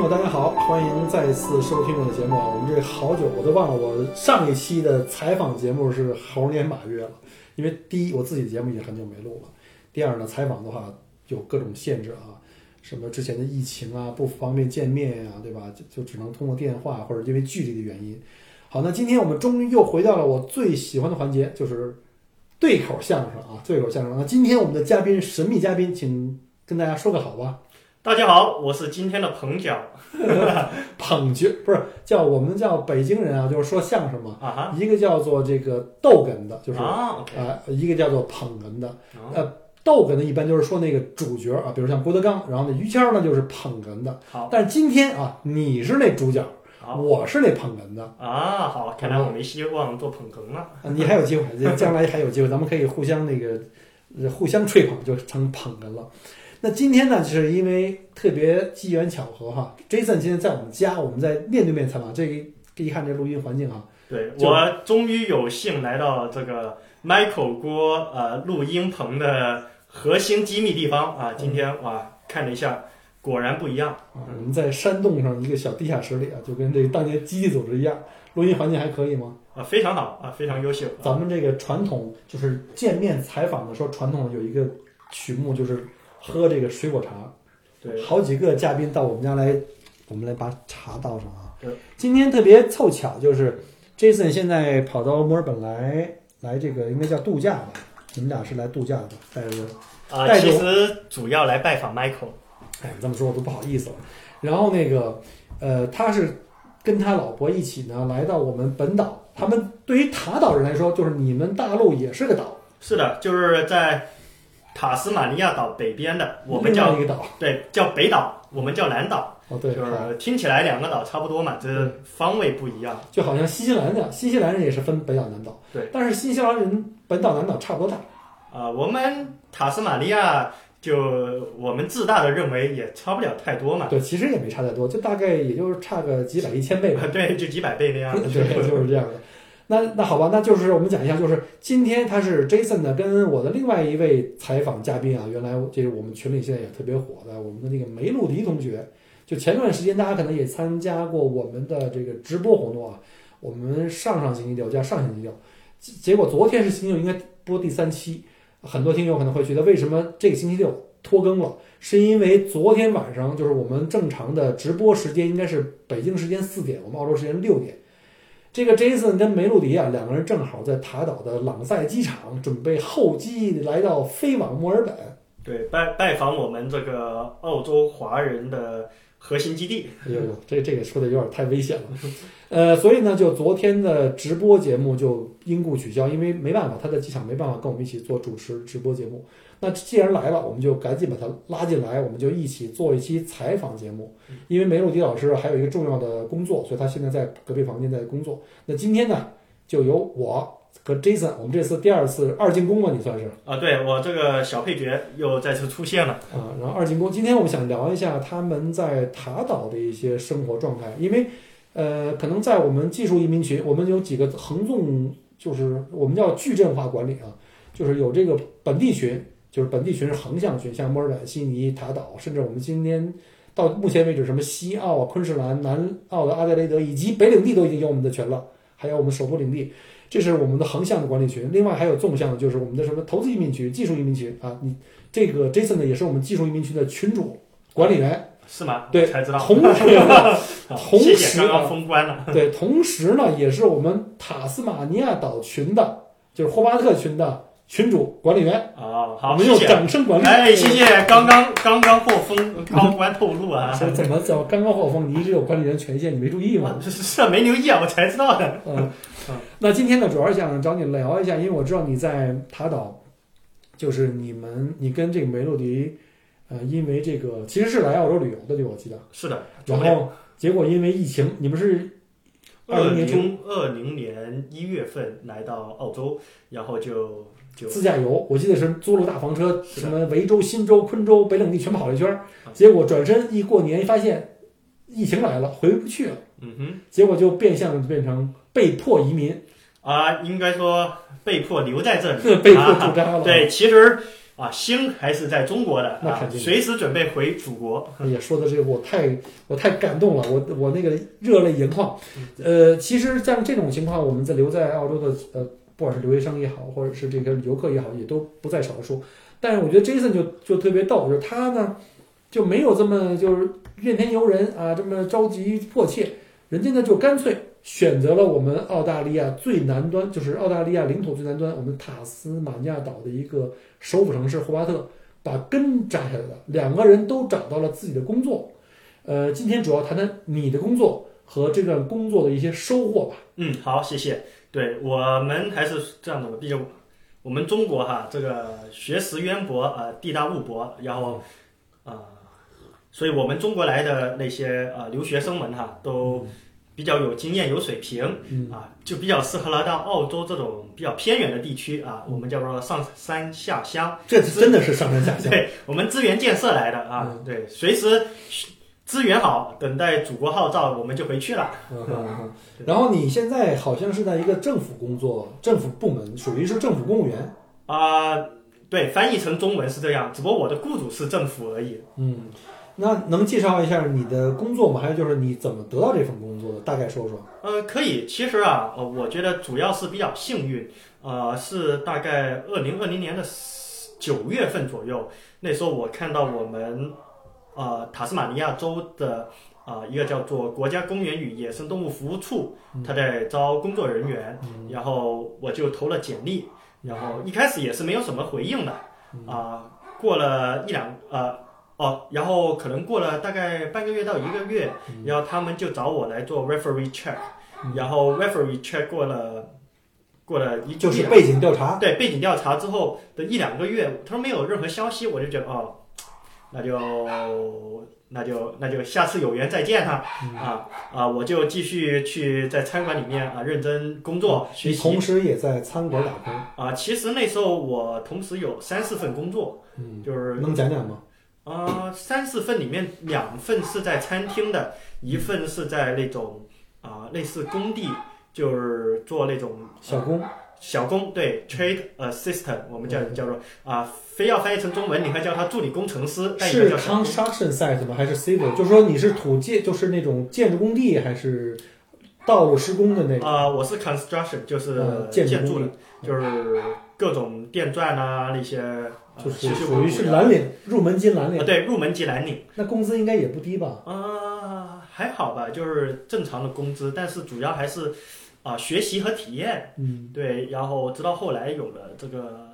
友，大家好，欢迎再次收听我的节目啊！我们这好久我都忘了，我上一期的采访节目是猴年马月了，因为第一我自己的节目也很久没录了，第二呢采访的话有各种限制啊，什么之前的疫情啊不方便见面呀、对吧？就就只能通过电话或者因为距离的原因。好，那今天我们终于又回到了我最喜欢的环节，就是对口相声啊，对口相声。那今天我们的嘉宾神秘嘉宾，请跟大家说个好吧。大家好，我是今天的 捧角捧角不是叫我们叫北京人啊，就是说相声嘛，啊哈一个叫做这个逗哏的，就是啊一个叫做捧哏的。哦呃，逗哏的一般就是说那个主角啊，比如像郭德纲，然后那于谦儿呢就是捧哏的。好，但是今天啊，你是那主角，我是那捧哏的，啊，好，看来我没希望做捧哏了。啊你还有机会，将来还有机会，咱们可以互相那个呃互相吹捧，就成捧哏了。那今天呢，就是因为特别机缘巧合哈，Jason 今天在我们家，我们在面对面采访，这个一看这录音环境啊，对我终于有幸来到这个 Michael 郭呃录音棚的核心机密地方啊，今天哇看了一下，果然不一样。啊，我们在山洞上一个小地下室里啊，就跟这个当年基地组织一样，录音环境还可以吗？啊，非常好啊，非常优秀。咱们这个传统就是见面采访的时候，传统有一个曲目就是喝这个水果茶。对，好几个嘉宾到我们家来，我们来把茶倒上啊对。今天特别凑巧，就是 Jason 现在跑到墨尔本来，来这个应该叫度假吧？你们俩是来度假的，带着啊，其实主要来拜访 Michael。哎，这么说我都不好意思了。然后那个，呃，他是跟他老婆一起呢，来到我们本岛。他们对于塔岛人来说，就是你们大陆也是个岛，是的，就是在塔斯马尼亚岛北边的，我们叫一个岛。对叫北岛，我们叫南岛。哦，对，就是听起来两个岛差不多嘛，这方位不一样。就好像新西兰那样，新西兰人也是分北岛南岛。对，但是新西兰人本岛南岛差不多大。啊、我们塔斯马尼亚就我们自大的认为也差不了太多嘛，对，其实也没差太多，就大概也就是差个几百一千倍吧。对，就几百倍那样。对，就是这样的。那那好吧，那就是我们讲一下，就是今天他是 Jason 呢，跟我的另外一位采访嘉宾啊，原来这是我们群里现在也特别火的，我们的那个梅露迪同学。就前段时间大家可能也参加过我们的这个直播活动啊，我们上上星期六加上星期六，结结果昨天是星期六应该播第三期，很多听友可能会觉得为什么这个星期六拖更了？是因为昨天晚上就是我们正常的直播时间应该是北京时间四点，我们澳洲时间六点。这个 Jason 跟梅露迪啊，两个人正好在塔岛的朗塞机场准备候机来到飞往墨尔本。对，拜拜访我们这个澳洲华人的核心基地。哎呦呦，这这个说的有点太危险了。呃，所以呢，就昨天的直播节目就因故取消，因为没办法，他在机场没办法跟我们一起做主持直播节目。那既然来了，我们就赶紧把他拉进来，我们就一起做一期采访节目。因为梅露迪老师还有一个重要的工作，所以他现在在隔壁房间在工作。那今天呢，就由我和 Jason，我们这次第二次二进宫吧，你算是。啊，对我这个小配角又再次出现了。啊，然后二进宫，今天我们想聊一下他们在塔岛的一些生活状态，因为呃，可能在我们技术移民群，我们有几个横纵，就是我们叫矩阵化管理啊，就是有这个本地群，就是本地群是横向群，像墨尔本、悉尼、塔岛，甚至我们今天到目前为止，什么西澳啊、昆士兰、南澳的阿德雷德以及北领地都已经有我们的群了，还有我们首都领地。这是我们的横向的管理群，另外还有纵向的，就是我们的什么投资移民群、技术移民群啊。你这个 Jason 呢，也是我们技术移民群的群主管理员。是吗？对才知道。同时 谢谢刚刚封关了。对，同时呢，也是我们塔斯马尼亚岛群的，就是霍巴特群的群主管理员。哦，我好，们用。掌声管理。哎，谢谢刚刚刚刚获封高官透露啊。说 怎么叫刚刚获封？你一直有管理员权限，你没注意吗？是是没留意啊，我才知道的。嗯，那今天呢，主要是想找你聊一下，因为我知道你在塔岛，就是你们，你跟这个梅洛迪，呃，因为这个其实是来澳洲旅游的，对？我记得。是的，然后结果因为疫情，你们是二20年初零二零年一月份来到澳洲，然后就就自驾游，我记得是租了大房车，什么维州、新州、昆州、北领地全跑了一圈结果转身一过年发现疫情来了，回不去了，嗯哼结果就变相的变成被迫移民，啊，应该说被迫留在这里，被迫啊驻扎了。对，其实啊，心还是在中国的啊那肯，定随时准备回祖国。哎呀，说的这个我太我太感动了，我我那个热泪盈眶。呃，其实像这种情况，我们在留在澳洲的呃，不管是留学生也好，或者是这个游客也好，也都不在少数。但是我觉得 Jason 就就特别逗，就是他呢就没有这么就是怨天尤人啊，这么着急迫切，人家呢就干脆选择了我们澳大利亚最南端，就是澳大利亚领土最南端，我们塔斯马尼亚岛的一个首府城市霍巴特，把根扎下来了。两个人都找到了自己的工作。呃，今天主要谈谈你的工作和这段工作的一些收获吧。嗯，好，谢谢。对我们还是这样的，毕竟我们中国哈，这个学识渊博啊、呃地大物博，然后啊、所以我们中国来的那些呃留学生们哈，都比较有经验、有水平，嗯啊，就比较适合来到澳洲这种比较偏远的地区啊，我们叫做上山下乡。这真的是上山下乡。对我们资源建设来的啊，对，随时资源好，等待祖国号召，我们就回去了。然后你现在好像是在一个政府工作，政府部门，属于是政府公务员。啊、对，翻译成中文是这样，只不过我的雇主是政府而已。嗯，那能介绍一下你的工作吗？还有就是你怎么得到这份工作的？大概说说。呃，可以，其实啊，呃，我觉得主要是比较幸运，呃，是大概二零二零年的九月份左右，那时候我看到我们呃塔斯马尼亚州的啊、一个叫做国家公园与野生动物服务处，他在招工作人员，然后我就投了简历，然后一开始也是没有什么回应的，啊、过了一两呃哦，然后可能过了大概半个月到一个月，然后他们就找我来做 referee check，、然后 referee check 过了过了一就是背景调查。对背景调查之后的一两个月，他说没有任何消息，我就觉得哦，那就那就那就下次有缘再见哈、啊啊！我就继续去在餐馆里面啊认真工作学习同时也在餐馆打工，啊。其实那时候我同时有三四份工作，嗯，就是能讲讲吗？呃，三四份里面两份是在餐厅的，一份是在那种啊、类似工地，就是做那种小工，小工，对 trade assistant，我们叫叫做啊、非要翻译成中文，你可以叫他助理工程师，是叫 construction site 吗？还是 civil？就是说你是土建，就是那种建筑工地，还是道路施工的那种？啊、我是 construction，就是呃建筑的就是各种电钻啊那些，呃就是属于是蓝领，入门级蓝啊，领，对，入门级蓝领。那工资应该也不低吧？啊，还好吧，就是正常的工资，但是主要还是啊、学习和体验。嗯，对，然后直到后来有了这个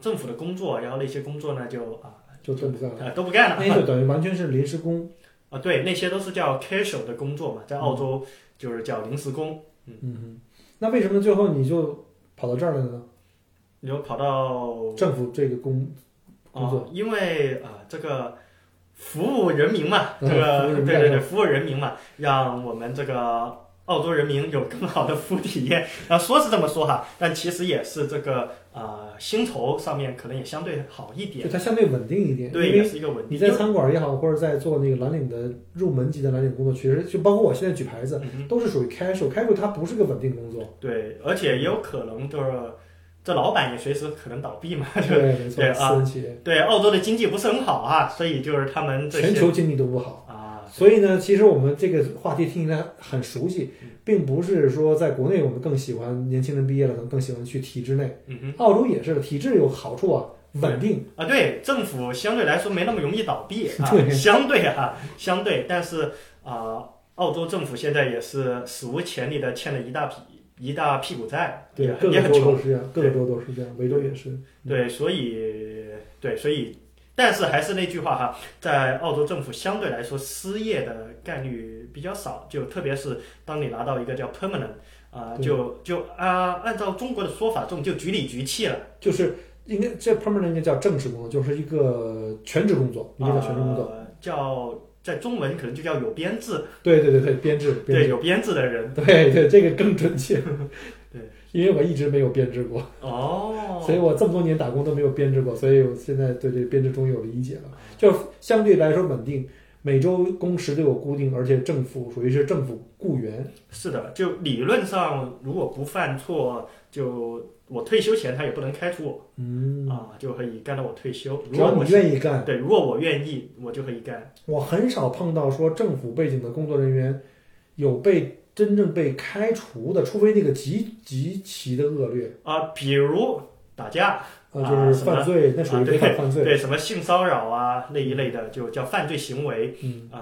政府的工作，然后那些工作呢就啊就都不干了，啊都不干了。那就等于完全是临时工。啊，对，那些都是叫 casual 的工作嘛，在澳洲就是叫临时工。嗯嗯，那为什么最后你就跑到这儿来了呢？你就跑到政府这个工工啊作，因为啊这个服务人民嘛，这嗯个对对对，服务人民嘛，让我们这个澳洲人民有更好的服务体验。啊，说是这么说哈，但其实也是这个啊薪酬上面可能也相对好一点就，它相对稳定一点。对，也是一个稳定。你在餐馆也好，或者在做那个蓝领的入门级的蓝领工作，其实就包括我现在举牌子，嗯都是属于 casual，casual 它不是个稳定工作。对，而且也有可能就是这老板也随时可能倒闭嘛，就 对，没错对，澳洲的经济不是很好啊，所以就是他们这些全球经济都不好。啊，所以呢，其实我们这个话题听起来很熟悉，嗯并不是说在国内我们更喜欢年轻人毕业了，可能更喜欢去体制内。嗯哼。澳洲也是，体制有好处啊，稳定。啊，对，政府相对来说没那么容易倒闭 啊对，相对啊，相对，但是啊、澳洲政府现在也是史无前例的欠了一大笔一大屁股债，对也，各个州也很穷都，是这样，各个州都是这样，维州也是。对，所以对，所以，但是还是那句话哈，在澳洲政府相对来说失业的概率比较少，就特别是当你拿到一个叫 permanent 啊、对就就啊、按照中国的说法，这种就局里局气了。就是应该这 permanent 应该叫正式工作，就是一个全职工作，应该叫全职工作。呃、叫在中文可能就叫有编制，对对对对，编制，编对，有编制的人。对对，这个更准确。对，因为我一直没有编制过，哦，所以我这么多年打工都没有编制过，所以我现在对这个编制终于有理解了。就相对来说稳定，每周工时都有固定，而且政府属于是政府雇员。是的，就理论上如果不犯错，就我退休前他也不能开除我嗯，啊，就可以干到我退休。如只要果我你愿意干，对，如果我愿意，我就可以干。我很少碰到说政府背景的工作人员有被真正被开除的，除非那个极极其的恶劣啊，比如打架，啊，就是犯罪，那属于违法犯罪。对什么性骚扰啊那一类的，就叫犯罪行为嗯，啊，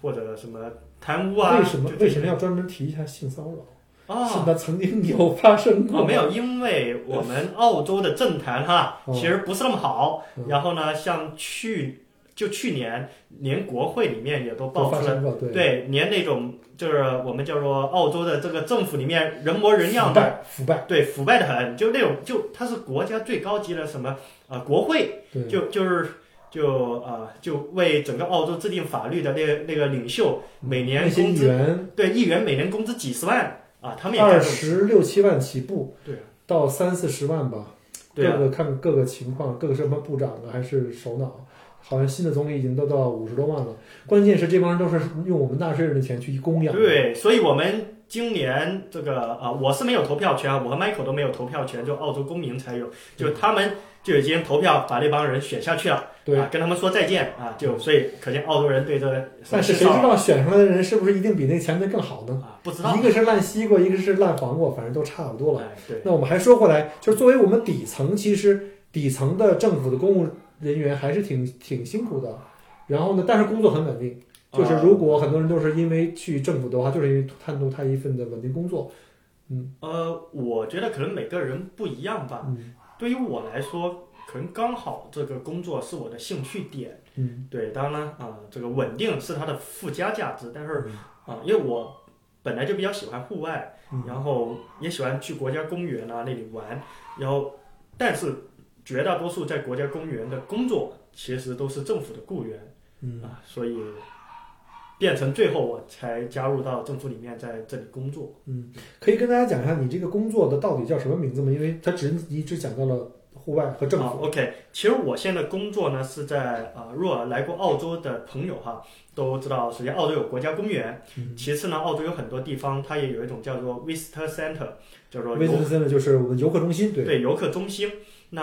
或者什么贪污啊。为什么为什么要专门提一下性骚扰？是啊？它曾经有发生过哦，没有，因为我们澳洲的政坛哈，哦其实不是那么好。嗯然后呢，像去就去年，连国会里面也都都爆出了，对。对，连那种就是我们叫做澳洲的这个政府里面人模人样的，腐败腐败，对，腐败的很，就那种就它是国家最高级的什么呃国会，对，就就是就呃就为整个澳洲制定法律的那个那个领袖，每年工资员对议员每年工资几十万啊，他们也干二十六七万起步，对。啊到三四十万吧，对啊。各个看各个情况，各个什么部长啊，还是首脑，好像新的总理已经都到五十多万了。关键是这帮人都是用我们纳税人的钱去供养的，对，所以我们今年这个啊、我是没有投票权啊，我和 Michael 都没有投票权，就澳洲公民才有，就他们就已经投票把那帮人选下去了，对啊，跟他们说再见啊，就所以可见澳洲人对这个但是谁知道选出来的人是不是一定比那前面更好呢？啊，不知道一，个是烂西瓜，一个是烂黄瓜，反正都差不多了。哎，对，那我们还说回来，就是作为我们底层，其实底层的政府的公务人员还是挺挺辛苦的。然后呢，但是工作很稳定。就是如果很多人都是因为去政府的话，就是因为贪图他一份的稳定工作。嗯呃，我觉得可能每个人不一样吧。嗯对于我来说，可能刚好这个工作是我的兴趣点。嗯对，当然了啊、这个稳定是它的附加价值，但是嗯啊、因为我本来就比较喜欢户外，嗯然后也喜欢去国家公园啊那里玩，然后但是绝大多数在国家公园的工作其实都是政府的雇员嗯啊，所以变成最后我才加入到政府里面，在这里工作。嗯，可以跟大家讲一下你这个工作的到底叫什么名字吗？因为他只一直讲到了户外和政啊府。OK，其实我现在工作呢是在啊，如果来过澳洲的朋友哈，都知道，首先澳洲有国家公园，嗯其次呢，澳洲有很多地方它也有一种叫做 visitor center，叫做 visitor center，就是我们游客中心，对对游客中心。那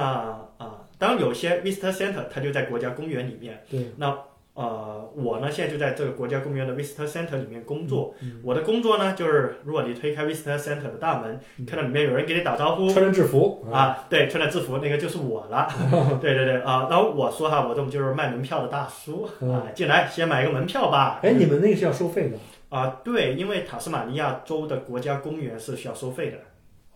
啊、当然有些 visitor center 它就在国家公园里面。对，那呃，我呢现在就在这个国家公园的 visitor center 里面工作。嗯我的工作呢就是，如果你推开 visitor center 的大门，嗯看到里面有人给你打招呼，穿着制服啊，啊，对，穿着制服那个就是我了。对对对啊，然后我说哈，我这种就是卖门票的大叔啊，进来先买一个门票吧。哎，你们那个是要收费的啊，对，因为塔斯马尼亚州的国家公园是需要收费的。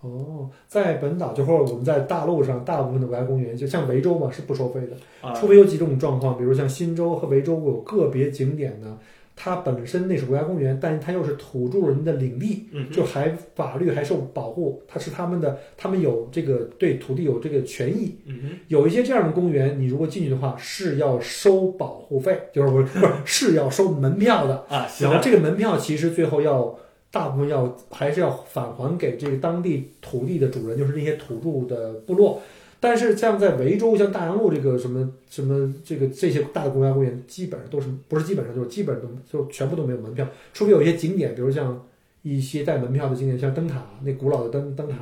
哦，在本岛就或者我们在大陆上，大部分的国家公园，就像维州嘛，是不收费的。啊，除非有几种状况，比如像新州和维州有个别景点呢，它本身那是国家公园，但是它又是土著人的领地，嗯，就还法律还受保护，它是他们的，他们有这个对土地有这个权益。嗯，有一些这样的公园，你如果进去的话是要收保护费，就是不是不是是要收门票的。啊，是的，然后这个门票其实最后要大部分要还是要返还给这个当地土地的主人，就是那些土著的部落。但是像在维州、像大洋路这个什么什么这个这些大的国家公园，基本上都是不是基本上就是基本都就全部都没有门票，除非有一些景点，比如像一些带门票的景点，像灯塔那古老的灯灯塔，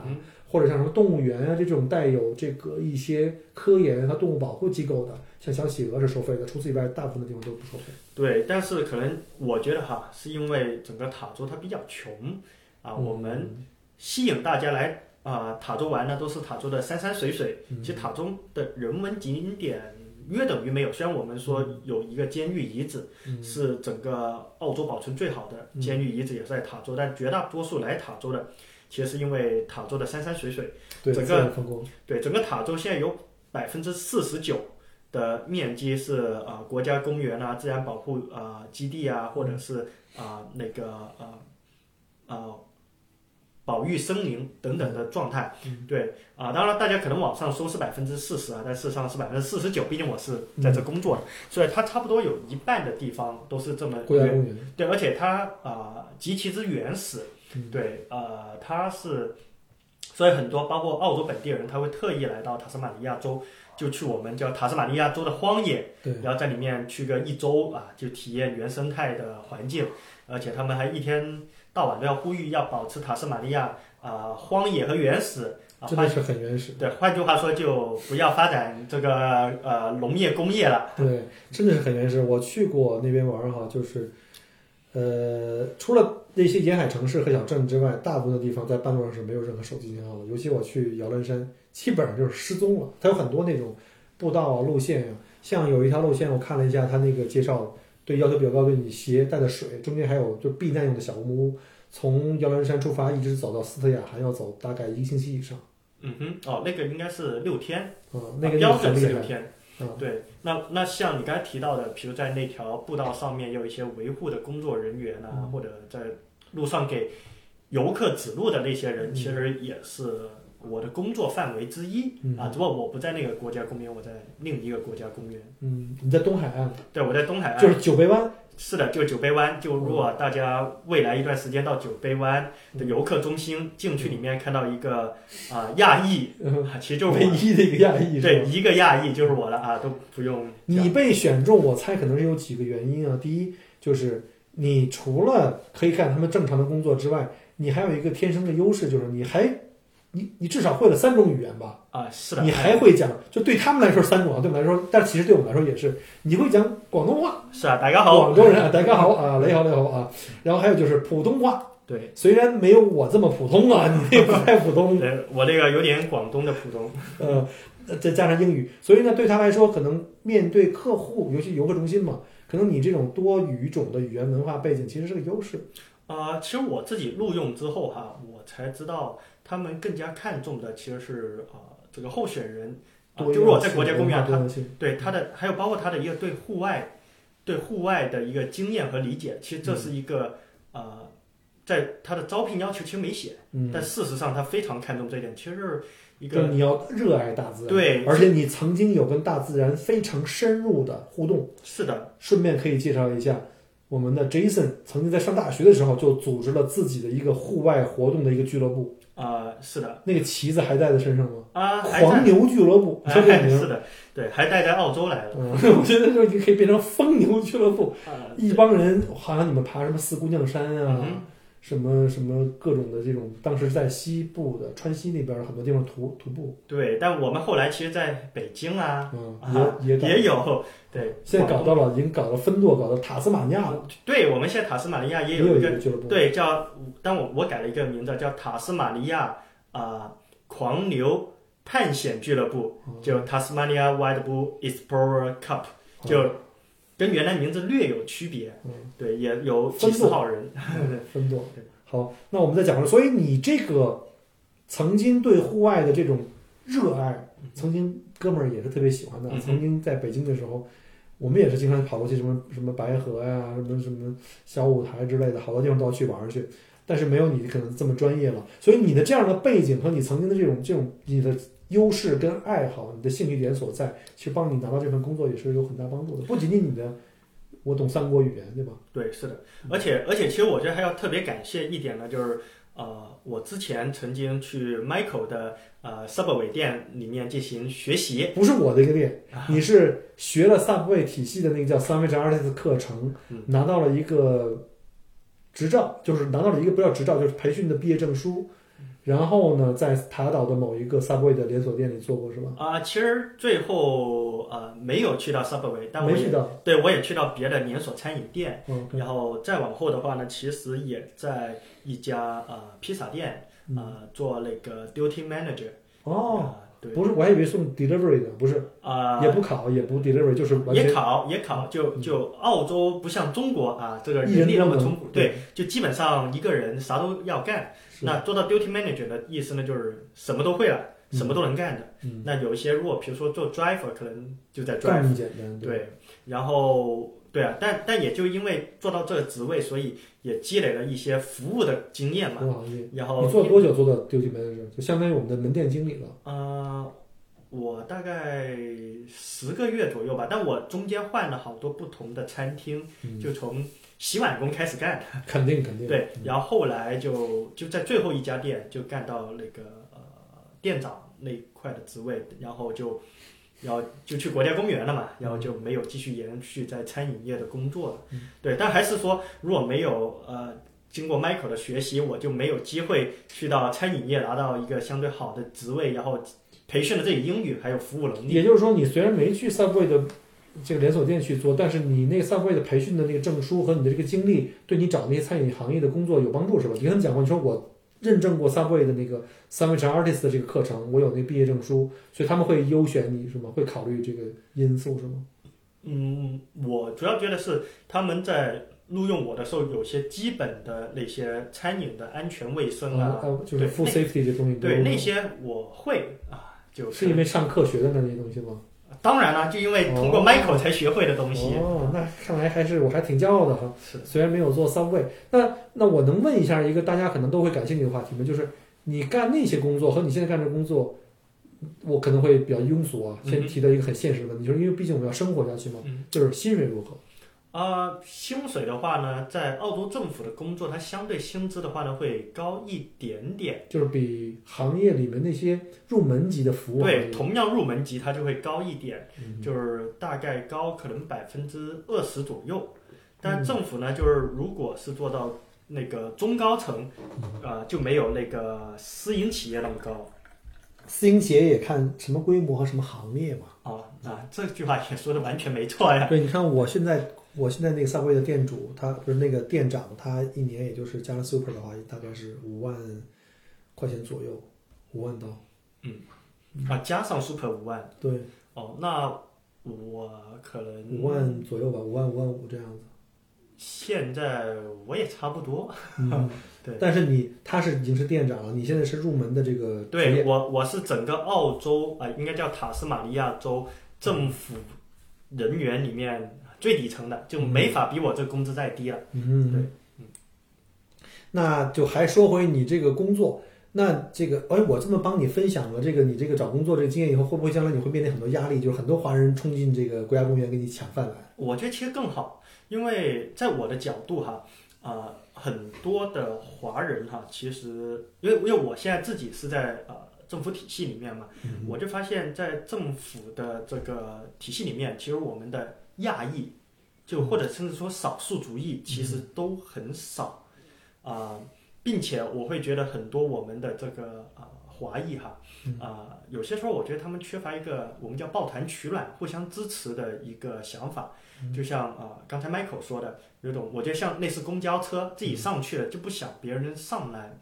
或者像什么动物园啊这种带有这个一些科研和动物保护机构的，像小企鹅是收费的，除此以外，大部分的地方都不收费。对，但是可能我觉得哈，是因为整个塔州它比较穷啊，我们吸引大家来啊塔州玩呢，都是塔州的山山水水。嗯其实塔州的人文景点约等于没有，虽然我们说有一个监狱遗址。嗯是整个澳洲保存最好的监狱遗址，也是在塔州，但绝大多数来塔州的，其实是因为塔州的山山水水。对整个对，整个塔州现在有百分之四十九的面积是啊、呃国家公园啊、自然保护啊、呃基地啊，或者是啊、呃那个呃啊保育森林等等的状态。嗯。对啊，当然大家可能网上说是百分之四十啊，但事实上是百分之四十九，毕竟我是在这工作的，所以它差不多有一半的地方都是这么国家公园，对，而且它啊、极其之原始，嗯。对，呃，它是，所以很多包括澳洲本地人，他会特意来到塔斯马尼亚州，就去我们叫塔斯马尼亚州的荒野，对，然后在里面去个一周啊，就体验原生态的环境，而且他们还一天到晚都要呼吁要保持塔斯马尼亚啊、荒野和原始真的是很原始，对，换句话说就不要发展这个呃农业工业了，对，真的是很原始。我去过那边玩儿哈，就是，呃，除了那些沿海城市和小镇之外，大部分的地方在半路上是没有任何手机信号的。尤其我去摇篮山，基本上就是失踪了。它有很多那种步道啊、路线呀、像有一条路线，我看了一下它那个介绍，对要求比较高，对你鞋带的水，中间还有就避难用的小木屋。从摇篮山出发，一直走到斯特亚，还要走大概一个星期以上。嗯哼，哦，那个应该是六天。啊，那个标准很厉害。是六天。嗯对，那那像你刚才提到的，比如在那条步道上面有一些维护的工作人员啊，嗯或者在路上给游客指路的那些人，嗯其实也是我的工作范围之一、嗯啊。只不过我不在那个国家公园，我在另一个国家公园。嗯，你在东海岸，对，我在东海岸。就是九杯湾。是的，就九杯湾。就如果大家未来一段时间到九杯湾的游客中心进去里面看到一个啊、亚裔，其实就是唯。一的一个亚裔对，一个亚裔就是我了啊，都不用。你被选中，我猜可能是有几个原因啊。第一，就是你除了可以干他们正常的工作之外，你还有一个天生的优势，就是你还你你至少会了三种语言吧？啊，是的，你还会讲，就对他们来说三种啊，对我们来说，但其实对我们来说也是，你会讲广东话，是啊，大家好。广东人啊，大家好啊，你好你好啊，然后还有就是普通话，对，虽然没有我这么普通啊，你那不太普通，对我这个有点广东的普通。呃，再加上英语，所以呢，对他来说，可能面对客户，尤其游客中心嘛，可能你这种多语种的语言文化背景其实是个优势。啊、其实我自己录用之后哈，我才知道他们更加看重的其实是啊、这个候选人啊、就是我在国家公园，他对他的还有包括他的一个对户外对户外的一个经验和理解，其实这是一个、呃，在他的招聘要求其实没写，嗯，但事实上他非常看重这一点，其实是一个你要热爱大自然，对而且你曾经有跟大自然非常深入的互动。是的，顺便可以介绍一下，我们的 Jason 曾经在上大学的时候就组织了自己的一个户外活动的一个俱乐部，啊、是的那个旗子还带在身上吗？啊，黄牛俱乐部。是的，对，还带在澳洲来了。嗯，我觉得就你可以变成疯牛俱乐部，啊一帮人，好像你们爬什么四姑娘山啊，什么什么各种的这种，当时在西部的川西那边儿很多地方徒徒步，对，但我们后来其实在北京啊，也也也有，对，现在搞到了，已经搞到分舵，搞到塔斯马尼亚了，对，我们现在塔斯马尼亚也也有有一个，俱乐部，对，叫，但我我改了一个名字，叫塔斯马尼亚啊、狂牛探险俱乐部，嗯就 Tasmania Wild Bull Explorer Cup，就跟原来名字略有区别，嗯对，也有几分舵十号人，分舵对。好，那我们再讲说，所以你这个曾经对户外的这种热爱，曾经哥们儿也是特别喜欢的。嗯曾经在北京的时候，我们也是经常跑过去什么什么白河呀、什么什么小舞台之类的，好多地方都要去玩儿去。但是没有你可能这么专业了，所以你的这样的背景和你曾经的这种这种你的优势跟爱好，你的兴趣点所在，其实帮你拿到这份工作也是有很大帮助的。不仅仅你的我懂三国语言，对吧？对，是的，而且而且，其实我觉得还要特别感谢一点呢，就是呃，我之前曾经去 Michael 的呃 Subway 店里面进行学习，不是我的一个店，啊你是学了 Subway 体系的那个叫 Sandwich Artist 课程嗯，拿到了一个执照，就是拿到了一个不叫执照，就是培训的毕业证书。然后呢，在塔岛的某一个 Subway 的连锁店里做过是吧？啊、其实最后呃没有去到 Subway，但我也没去到，对我也去到别的连锁餐饮店，嗯，然后再往后的话呢，其实也在一家呃披萨店嗯。呃做那个 duty manager 哦，不是，我还以为送 delivery 的，不是，啊。也不考，也不 delivery，就是完也考也考，就就澳洲不像中国啊，这个人人力那么充足，对，就基本上一个人啥都要干。那做到 duty manager 的意思呢，就是什么都会了，什么都能干的。嗯，那有一些如果比如说做 driver，可能就在 drive，更简单，对。然后对啊，但但也就因为做到这个职位，所以也积累了一些服务的经验嘛。然后你做了多久做到 duty manager？就相当于我们的门店经理了。呃，我大概十个月左右吧，但我中间换了好多不同的餐厅，就从洗碗工开始干，肯定肯定。对，然后后来就就在最后一家店就干到那个呃店长那一块的职位，然后就。然后就去国家公园了嘛，然后就没有继续延续在餐饮业的工作了。对，但还是说，如果没有呃经过 Michael 的学习，我就没有机会去到餐饮业拿到一个相对好的职位，然后培训了自己英语还有服务能力。也就是说，你虽然没去 Subway 的这个连锁店去做，但是你那 Subway 的培训的那个证书和你的这个经历，对你找那些餐饮行业的工作有帮助，是吧？你跟他们讲过，你说我。认证过 Subway 的那个 Sandwich Artist 的这个课程，我有那毕业证书，所以他们会优选你是吗？会考虑这个因素是吗？嗯，我主要觉得是他们在录用我的时候，有些基本的那些餐饮的安全卫生啊，就是 Food Safety 这东西，对那些我会啊，就是因为上课学的那些东西吗？当然了，就因为通过 Michael 才学会的东西。哦，那看来还是我还挺骄傲的哈。是，虽然没有做 Subway，那那我能问一下一个大家可能都会感兴趣的话题吗？就是你干那些工作和你现在干这工作，我可能会比较庸俗啊。先提到一个很现实的问题，就是因为毕竟我们要生活下去嘛，就是薪水如何？啊，薪水的话呢，在澳洲政府的工作，它相对薪资的话呢会高一点点，就是比行业里面那些入门级的服务对，同样入门级它就会高一点，就是大概高可能百分之二十左右。但政府呢，就是如果是做到那个中高层，啊，就没有那个私营企业那么高。私营企业也看什么规模和什么行业嘛。哦，那，这句话也说的完全没错呀。对，你看我现在。我现在那个 Subway 的店主，他不是那个店长，他一年也就是加上 Super 的话，大概是五万块钱左右，五万刀。嗯，啊，加上 Super 五万。对。哦，那我可能五万左右吧，五万五万五这样子。现在我也差不多。对。但是你他是已经是店长了，你现在是入门的这个。对我，我是整个澳洲啊，应该叫塔斯马尼亚州政府人员里面。最底层的就没法比我这工资再低了。嗯，对，嗯，那就还说回你这个工作，那这个哎，我这么帮你分享了这个你这个找工作这个经验以后，会不会将来你会面临很多压力？就是很多华人冲进这个国家公园给你抢饭碗？我觉得其实更好，因为在我的角度哈，啊，很多的华人哈，其实因为因为我现在自己是在呃政府体系里面嘛，我就发现，在政府的这个体系里面，其实我们的。亚裔，就或者甚至说少数族裔，其实都很少，啊，并且我会觉得很多我们的这个啊华裔哈，啊，有些时候我觉得他们缺乏一个我们叫抱团取暖、互相支持的一个想法，就像啊刚才 Michael 说的，有种我觉得像类似公交车自己上去了就不想别人上来。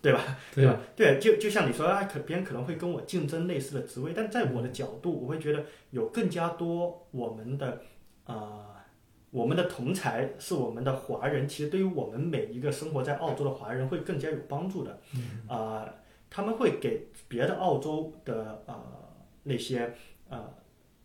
对吧？对吧？对，就就像你说啊，可别人可能会跟我竞争类似的职位，但在我的角度，我会觉得有更加多我们的啊，我们的同才是我们的华人，其实对于我们每一个生活在澳洲的华人会更加有帮助的。啊，他们会给别的澳洲的呃那些呃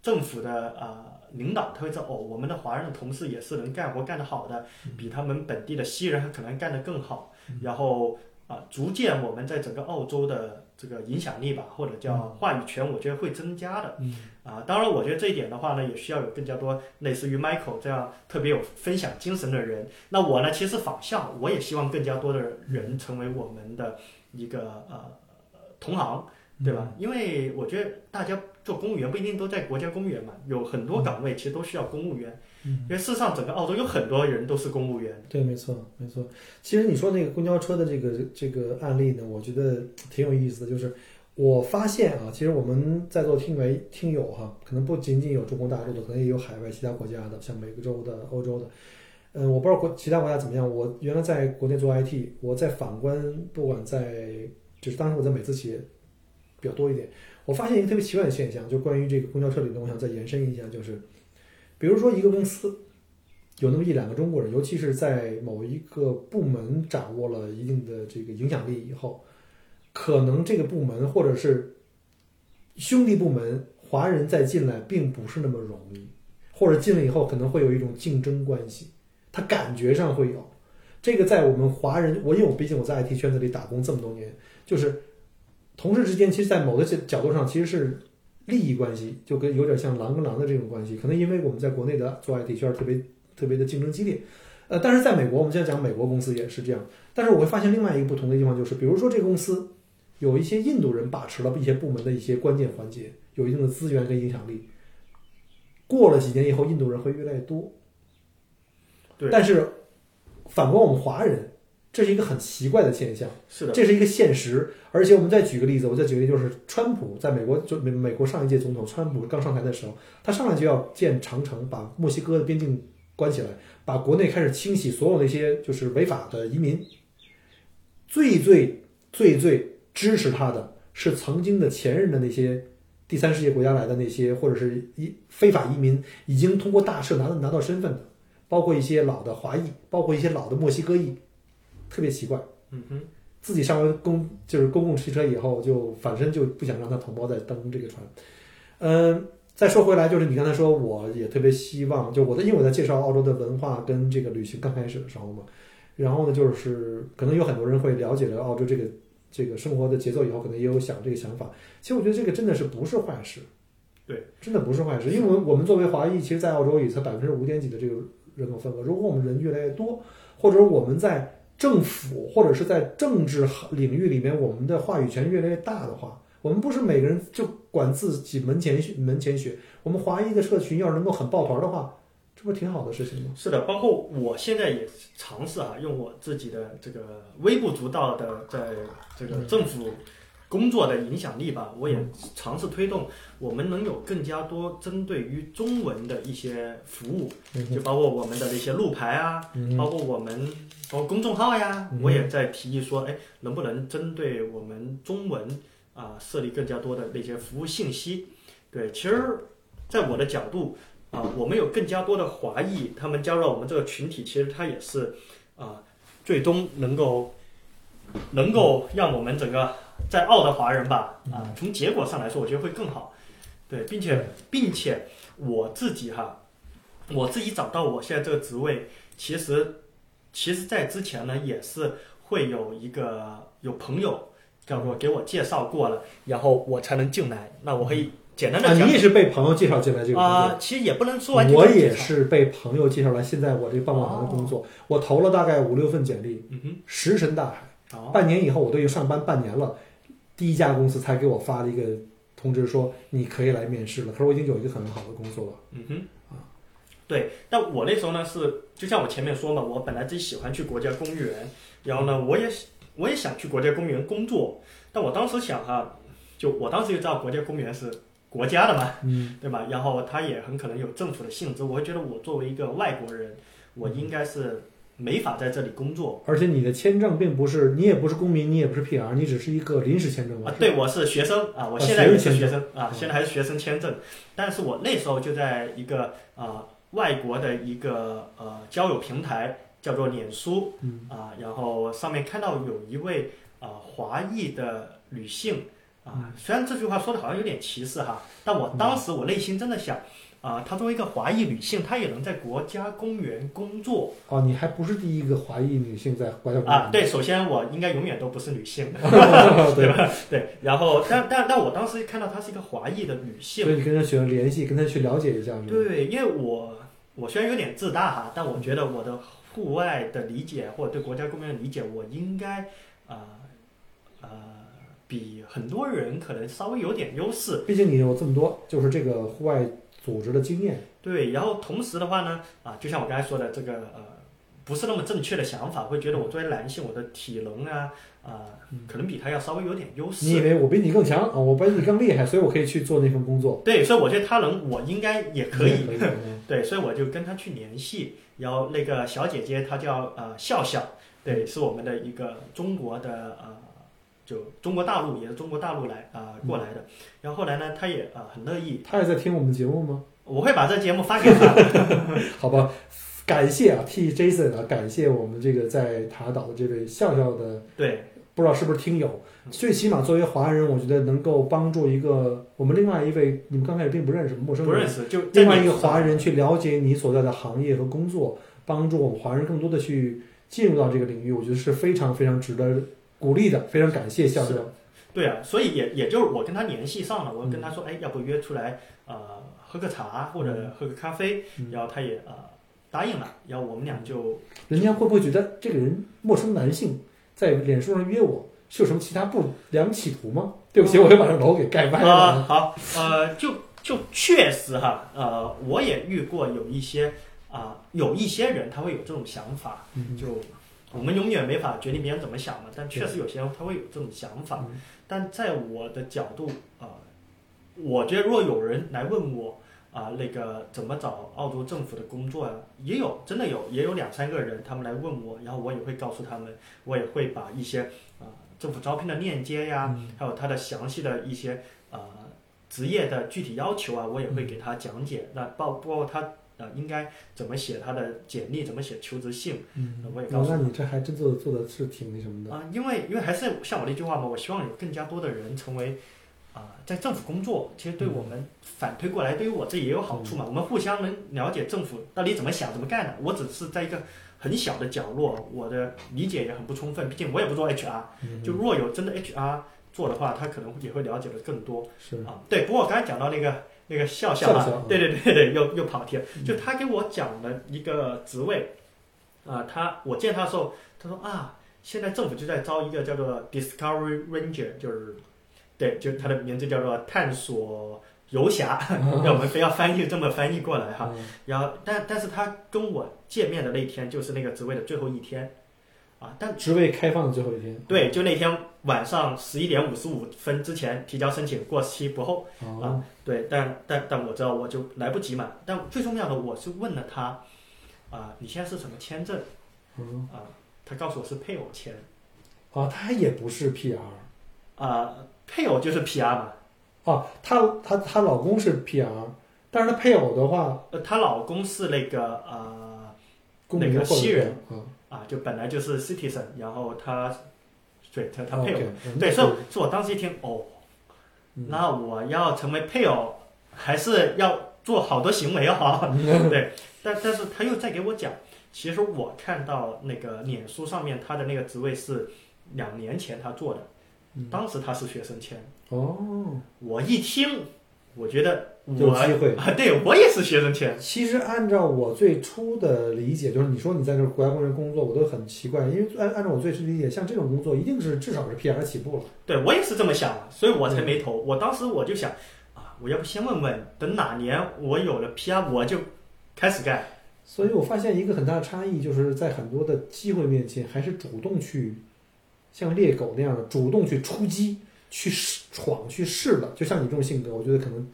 政府的呃领导，他会说哦，我们的华人的同事也是能干活干得好的，比他们本地的西人可能干得更好，然后。啊，逐渐我们在整个澳洲的这个影响力吧，或者叫话语权，我觉得会增加的。啊，当然，我觉得这一点的话呢，也需要有更加多类似于 Michael 这样特别有分享精神的人。那我呢，其实仿效，我也希望更加多的人成为我们的一个呃同行。对吧？因为我觉得大家做公务员不一定都在国家公务员嘛，有很多岗位其实都需要公务员。嗯，因为事实上整个澳洲有很多人都是公务员。对，没错，没错。其实你说那个公交车的这个这个案例呢，我觉得挺有意思的。就是我发现啊，其实我们在座听为听友哈，可能不仅仅有中国大陆的，可能也有海外其他国家的，像美洲的、欧洲的。嗯，我不知道国其他国家怎么样。我原来在国内做 IT，我在反观，不管在就是当时我在美资企业。比较多一点，我发现一个特别奇怪的现象，就关于这个公交车理论，我想再延伸一下，就是，比如说一个公司有那么一两个中国人，尤其是在某一个部门掌握了一定的这个影响力以后，可能这个部门或者是兄弟部门华人再进来并不是那么容易，或者进来以后可能会有一种竞争关系，他感觉上会有。这个在我们华人，我因为我毕竟我在 IT 圈子里打工这么多年，就是同事之间，其实，在某个角角度上其实是利益关系，就跟有点像狼跟狼的这种关系。可能因为我们在国内的做 IT 圈特别特别的竞争激烈，呃，但是在美国，我们现在讲美国公司也是这样。但是我会发现另外一个不同的地方就是，比如说这个公司有一些印度人把持了一些部门的一些关键环节，有一定的资源跟影响力。过了几年以后，印度人会越来越多。对，但是。反观我们华人，这是一个很奇怪的现象，是的，这是一个现实。而且我们再举个例子，我再举个例子，就是川普在美国就美美国上一届总统川普刚上台的时候，他上来就要建长城，把墨西哥的边境关起来，把国内开始清洗所有那些就是违法的移民。最最最最支持他的是曾经的前任的那些第三世界国家来的那些，或者是一非法移民，已经通过大赦拿到拿到身份的。包括一些老的华裔，包括一些老的墨西哥裔，特别奇怪。嗯哼，自己上完公就是公共汽车以后，就反身就不想让他同胞再登这个船。嗯，再说回来，就是你刚才说，我也特别希望，就我的，因为我在介绍澳洲的文化跟这个旅行刚开始的时候嘛，然后呢，就是可能有很多人会了解了澳洲这个这个生活的节奏以后，可能也有想这个想法。其实我觉得这个真的是不是坏事，对，真的不是坏事，因为我们作为华裔，其实，在澳洲也才百分之五点几的这个。人口份额，如果我们人越来越多，或者我们在政府或者是在政治领域里面，我们的话语权越来越大的话，我们不是每个人就管自己门前门前雪。我们华裔的社群要是能够很抱团的话，这不挺好的事情吗？是的，包括我现在也尝试啊，用我自己的这个微不足道的在这个政府。工作的影响力吧，我也尝试推动，我们能有更加多针对于中文的一些服务，就包括我们的那些路牌啊，包括我们包括公众号呀，我也在提议说，哎，能不能针对我们中文啊设立更加多的那些服务信息？对，其实，在我的角度啊，我们有更加多的华裔，他们加入我们这个群体，其实他也是啊，最终能够能够让我们整个。在澳的华人吧，啊，从结果上来说，我觉得会更好，对，并且并且我自己哈，我自己找到我现在这个职位，其实其实，在之前呢，也是会有一个有朋友叫做给我介绍过了，然后我才能进来。那我可以简单的讲，你也是被朋友介绍进来这个啊，其实也不能说完。我也是被朋友介绍来，现在我这棒棒糖的工作，我投了大概五六份简历，嗯哼，石沉大海，半年以后我都已经上班半年了。第一家公司才给我发了一个通知，说你可以来面试了。可是我已经有一个很好的工作了。嗯哼，啊，对。但我那时候呢是，就像我前面说嘛，我本来自己喜欢去国家公园，然后呢，我也我也想去国家公园工作。但我当时想哈，就我当时就知道国家公园是国家的嘛，嗯，对吧？然后它也很可能有政府的性质。我会觉得我作为一个外国人，我应该是。没法在这里工作，而且你的签证并不是，你也不是公民，你也不是 PR，你只是一个临时签证啊。对，我是学生啊，我现在也是学生啊，现在还是学生签证。但是我那时候就在一个啊外国的一个呃交友平台，叫做脸书啊，然后上面看到有一位啊华裔的女性啊，虽然这句话说的好像有点歧视哈，但我当时我内心真的想。啊，她作为一个华裔女性，她也能在国家公园工作。哦，你还不是第一个华裔女性在国家公园啊？对，首先我应该永远都不是女性，对吧？对。然后，但但但我当时看到她是一个华裔的女性，所以你跟她需要联系，跟她去了解一下。对，因为我我虽然有点自大哈，但我觉得我的户外的理解或者对国家公园的理解，我应该啊呃比很多人可能稍微有点优势。毕竟你有这么多，就是这个户外。组织的经验对，然后同时的话呢，啊，就像我刚才说的，这个呃，不是那么正确的想法，会觉得我作为男性，我的体能啊，啊，可能比他要稍微有点优势。你以为我比你更强啊？我比你更厉害，所以我可以去做那份工作。对，所以我觉得他能，我应该也可以。对，所以我就跟他去联系，然后那个小姐姐她叫呃笑笑，对，是我们的一个中国的呃，就中国大陆也是中国大陆来啊过来的。然后后来呢，他也啊很乐意。他也在听我们节目吗？我会把这节目发给他。好吧，感谢啊替 Jason 啊，感谢我们这个在塔岛的这位笑笑的，对，不知道是不是听友，最起码作为华人，我觉得能够帮助一个我们另外一位你们刚开始并不认识陌生人，不认识就另外一个华人去了解你所在的行业和工作，帮助我们华人更多的去进入到这个领域，我觉得是非常非常值得鼓励的，非常感谢校长。对啊，所以也也就是我跟他联系上了，我嗯跟他说，哎，要不约出来呃喝个茶或者喝个咖啡，嗯然后他也呃答应了，然后我们俩就人家会不会觉得这个人陌生男性在脸书上约我是有什么其他不良企图吗？对不起，我又把这楼给盖歪啊、了。好，呃，就就确实哈，呃，我也遇过有一些啊、有一些人他会有这种想法，嗯就我们永远没法决定别人怎么想嘛，但确实有些人他会有这种想法，嗯但在我的角度啊、我觉得若有人来问我啊、那个怎么找澳洲政府的工作呀、也有真的有，也有两三个人他们来问我，然后我也会告诉他们，我也会把一些啊、政府招聘的链接呀，嗯还有它的详细的一些呃职业的具体要求啊，我也会给他讲解。那包包括他呃应该怎么写他的简历，怎么写求职信嗯我也告诉那你这还真做做的是挺那什么的。啊、因为因为还是像我那句话嘛，我希望有更加多的人成为啊、在政府工作，其实对我们反推过来，对于我自己也有好处嘛。我们互相能了解政府到底怎么想、怎么干的。我只是在一个很小的角落，我的理解也很不充分，毕竟我也不做 HR。嗯就若有真的 HR 做的话，他可能也会了解的更多。是啊，对，不过我刚才讲到那个那个笑笑啊，对对对对，又又跑题了。嗯。就他给我讲了一个职位，啊、他我见他的时候，他说啊，现在政府就在招一个叫做 Discovery Ranger，就是对，就他的名字叫做探索游侠，让我们非要翻译这么翻译过来哈。嗯。然后，但但是他跟我见面的那天就是那个职位的最后一天，啊，但职位开放的最后一天。对，就那天晚上十一点五十五分之前提交申请，过期不候。哦，对，但但但我知道我就来不及嘛。但最重要的，我是问了他，啊、你现在是什么签证？嗯，啊、他告诉我是配偶签，啊，他也不是 PR 啊、配偶就是 PR 嘛。啊，她她她老公是 PR，但是她配偶的话，呃，她老公是那个呃那个西人啊，啊，就本来就是 citizen，然后他对他他配偶。对，所以所以我当时一听哦，嗯。那我要成为配偶，还是要做好多行为哦。对，但但是他又在给我讲，其实我看到那个脸书上面他的那个职位是两年前他做的，嗯。当时他是学生签，哦，我一听，我觉得有机会。啊，对我也是学生签，其实按照我最初的理解，就是你说你在这国家公园工作，我都很奇怪，因为按按照我最初理解，像这种工作一定是至少是 PR 起步了。对我也是这么想的，所以我才没投。我当时我就想啊，我要不先问问，等哪年我有了 PR，我就开始干。所以我发现一个很大的差异，就是在很多的机会面前，还是主动去像猎狗那样的主动去出击、去试闯、去试的。就像你这种性格，我觉得可能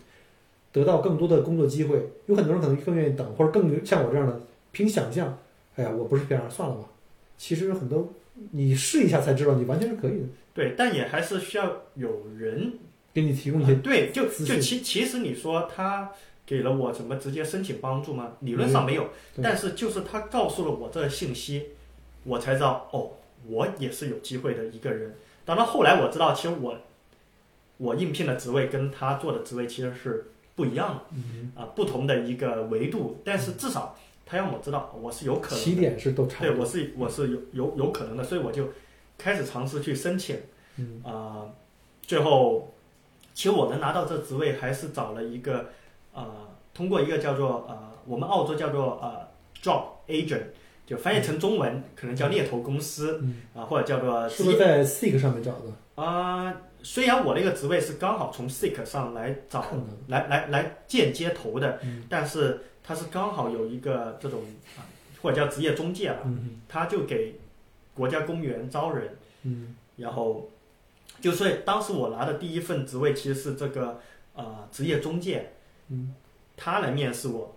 得到更多的工作机会。有很多人可能更愿意等，或者更像我这样的凭想象，哎呀，我不是 PR，算了吧。其实很多你试一下才知道，你完全是可以的。对，但也还是需要有人给你提供一些啊对，就就其其实你说他给了我什么直接申请帮助吗？理论上没有，对但是就是他告诉了我这个信息，我才知道哦，我也是有机会的一个人。当然后来我知道，其实我我应聘的职位跟他做的职位其实是不一样的，嗯。啊、不同的一个维度，但是至少他让我知道我是有可能的。起点是都差对，我是我是有有有可能的，所以我就开始尝试去申请。嗯。啊、最后其实我能拿到这职位，还是找了一个呃，通过一个叫做呃，我们澳洲叫做呃 job agent，就翻译成中文、可能叫猎头公司嗯，啊、或者叫做是不是在 Seek 上面找的？啊、虽然我那个职位是刚好从 SICK 上来找。来来来间接投的，嗯。但是他是刚好有一个这种啊、或者叫职业中介吧，嗯。他就给国家公园招人，嗯。然后就所以当时我拿的第一份职位其实是这个呃职业中介，嗯，他来面试我，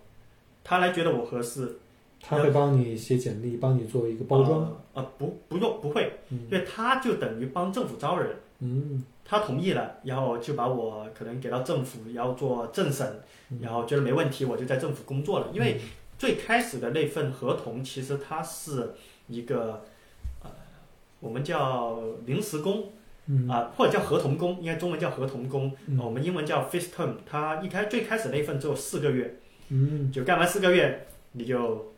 他来觉得我合适，他会帮你写简历，帮你做一个包装。呃，呃不不用不会，嗯。因为他就等于帮政府招人，嗯他同意了，然后就把我可能给到政府，然后做政审，嗯然后觉得没问题，我就在政府工作了。因为最开始的那份合同其实它是一个呃，我们叫临时工，嗯啊、或者叫合同工，应该中文叫合同工，嗯我们英文叫 fixed term。它一开最开始那份只有四个月，嗯，就干完四个月，你就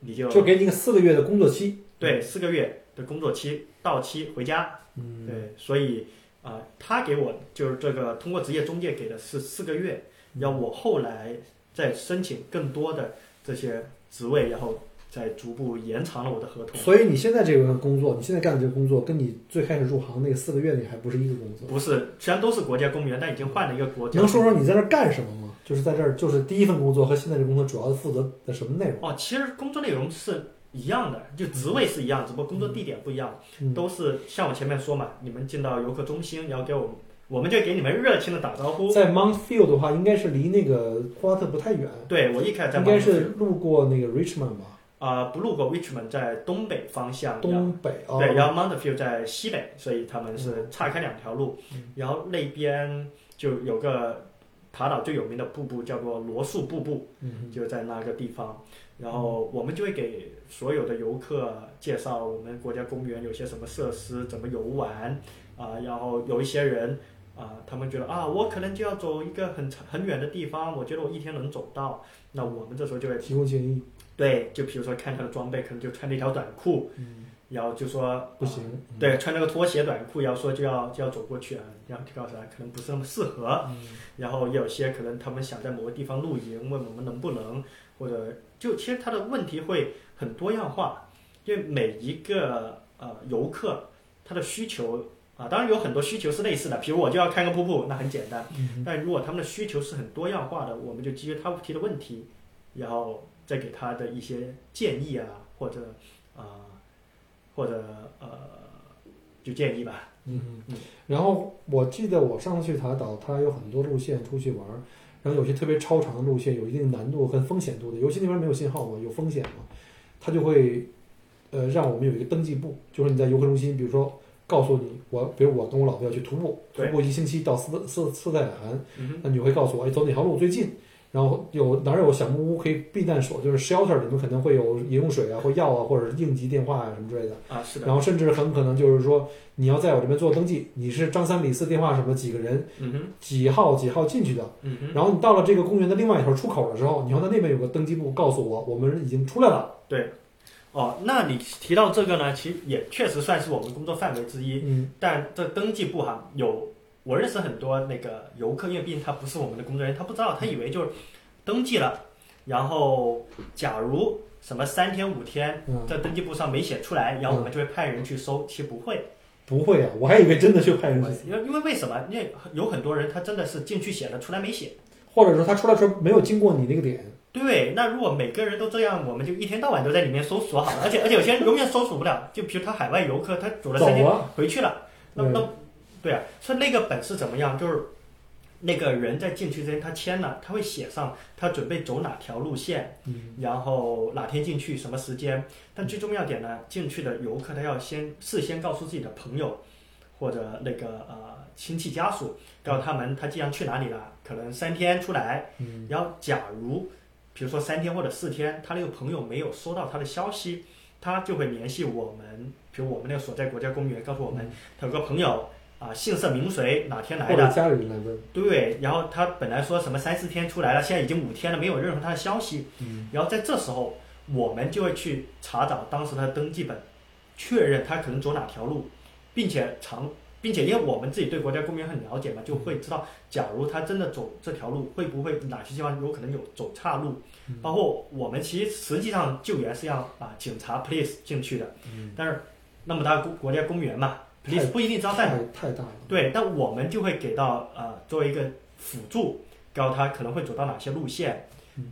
你就就给你个四个月的工作期。对四个月的工作期到期回家。嗯，对，所以啊、他给我就是这个通过职业中介给的是四个月，要我后来再申请更多的这些职位，然后再逐步延长了我的合同。所以你现在这个工作，你现在干的这个工作，跟你最开始入行那个四个月你还不是一个工作。不是，虽然都是国家公务员，但已经换了一个国家。能说说你在这儿干什么吗？就是在这儿，就是第一份工作和现在这工作主要负责的什么内容？哦，其实工作内容是一样的，就职位是一样，只不过工作地点不一样，嗯都是像我前面说嘛，你们进到游客中心，然后给我们，我们就给你们热情的打招呼。在 Mount Field 的话，应该是离那个霍华特不太远，对我一开始在应该是路过那个 Richmond 吧，啊、不路过 Richmond 在东北方向，东北哦。对，然后 Mountfield 在西北，所以他们是岔开两条路。然后那边就有个塔岛最有名的瀑布，叫做罗素瀑布，嗯就在那个地方。然后我们就会给所有的游客介绍我们国家公园有些什么设施，怎么游玩啊、然后有一些人啊、他们觉得啊，我可能就要走一个很长很远的地方，我觉得我一天能走到。那我们这时候就会提供建议，对，就比如说看他的装备，可能就穿了一条短裤，嗯然后就说不行。对，穿那个拖鞋短裤，然后说就要就要走过去啊，然后就告诉他可能不是那么适合，然后也有些可能他们想在某个地方露营，问我们能不能，或者就其实他的问题会很多样化，因为每一个呃游客他的需求啊，当然有很多需求是类似的，比如我就要看个瀑布，那很简单，但如果他们的需求是很多样化的，我们就基于他提的问题，然后再给他的一些建议啊，或者啊、或者呃，就建议吧。嗯嗯，然后我记得我上次去塔岛，它有很多路线出去玩儿，然后有些特别超长的路线，有一定难度跟风险度的，尤其那边没有信号嘛，有风险嘛，它就会呃让我们有一个登记簿，就是你在游客中心，比如说告诉你我，比如我跟我老婆要去徒步，徒步一星期到斯斯斯泰兰，那你会告诉我，哎，走哪条路最近？然后有哪儿有小木屋可以避难所，就是 shelter 里面可能会有饮用水啊，或药啊，或者是应急电话啊什么之类的。啊，是的，然后甚至很可能就是说，你要在我这边做登记，你是张三李四电话什么几个人，嗯哼，几号几号进去的。嗯哼，然后你到了这个公园的另外一头出口的时候，你要在那边有个登记簿，告诉我我们已经出来了。对哦，那你提到这个呢，其实也确实算是我们工作范围之一。嗯但这登记簿哈，有我认识很多那个游客，因为毕竟他不是我们的工作人员，他不知道，他以为就是登记了，然后假如什么三天五天嗯，在登记簿上没写出来，然后我们就会派人去收，其实不会，不会啊，我还以为真的去派人去，因为因为为什么？因为有很多人他真的是进去写了，出来没写。或者说他出来的时候没有经过你那个点。对，那如果每个人都这样，我们就一天到晚都在里面搜索好了，而且而且有些人永远搜索不了，就比如他海外游客，他走了走三天，回去了，那对那对啊，所以那个本是怎么样？就是那个人在进去之前他签了，他会写上他准备走哪条路线，嗯然后哪天进去，什么时间。但最重要点呢，进去的游客他要先事先告诉自己的朋友或者那个呃亲戚家属，告诉他们他既然去哪里了，可能三天出来。嗯然后假如比如说三天或者四天，他那个朋友没有收到他的消息，他就会联系我们，比如我们那个所在国家公园，告诉我们他有个朋友啊，姓甚名谁，哪天来的，家里人来问。对，然后他本来说什么三四天出来了，现在已经五天了，没有任何他的消息，嗯。然后在这时候，我们就会去查找当时他的登记本，确认他可能走哪条路，并且长，并且因为我们自己对国家公园很了解嘛，就会知道，假如他真的走这条路，会不会哪些地方有可能有走岔路，包括我们其实实际上救援是要啊警察 police 进去的，但是那么大国国家公园嘛，police 不一定知道在哪太太大了。对，但我们就会给到呃作为一个辅助，告诉他可能会走到哪些路线，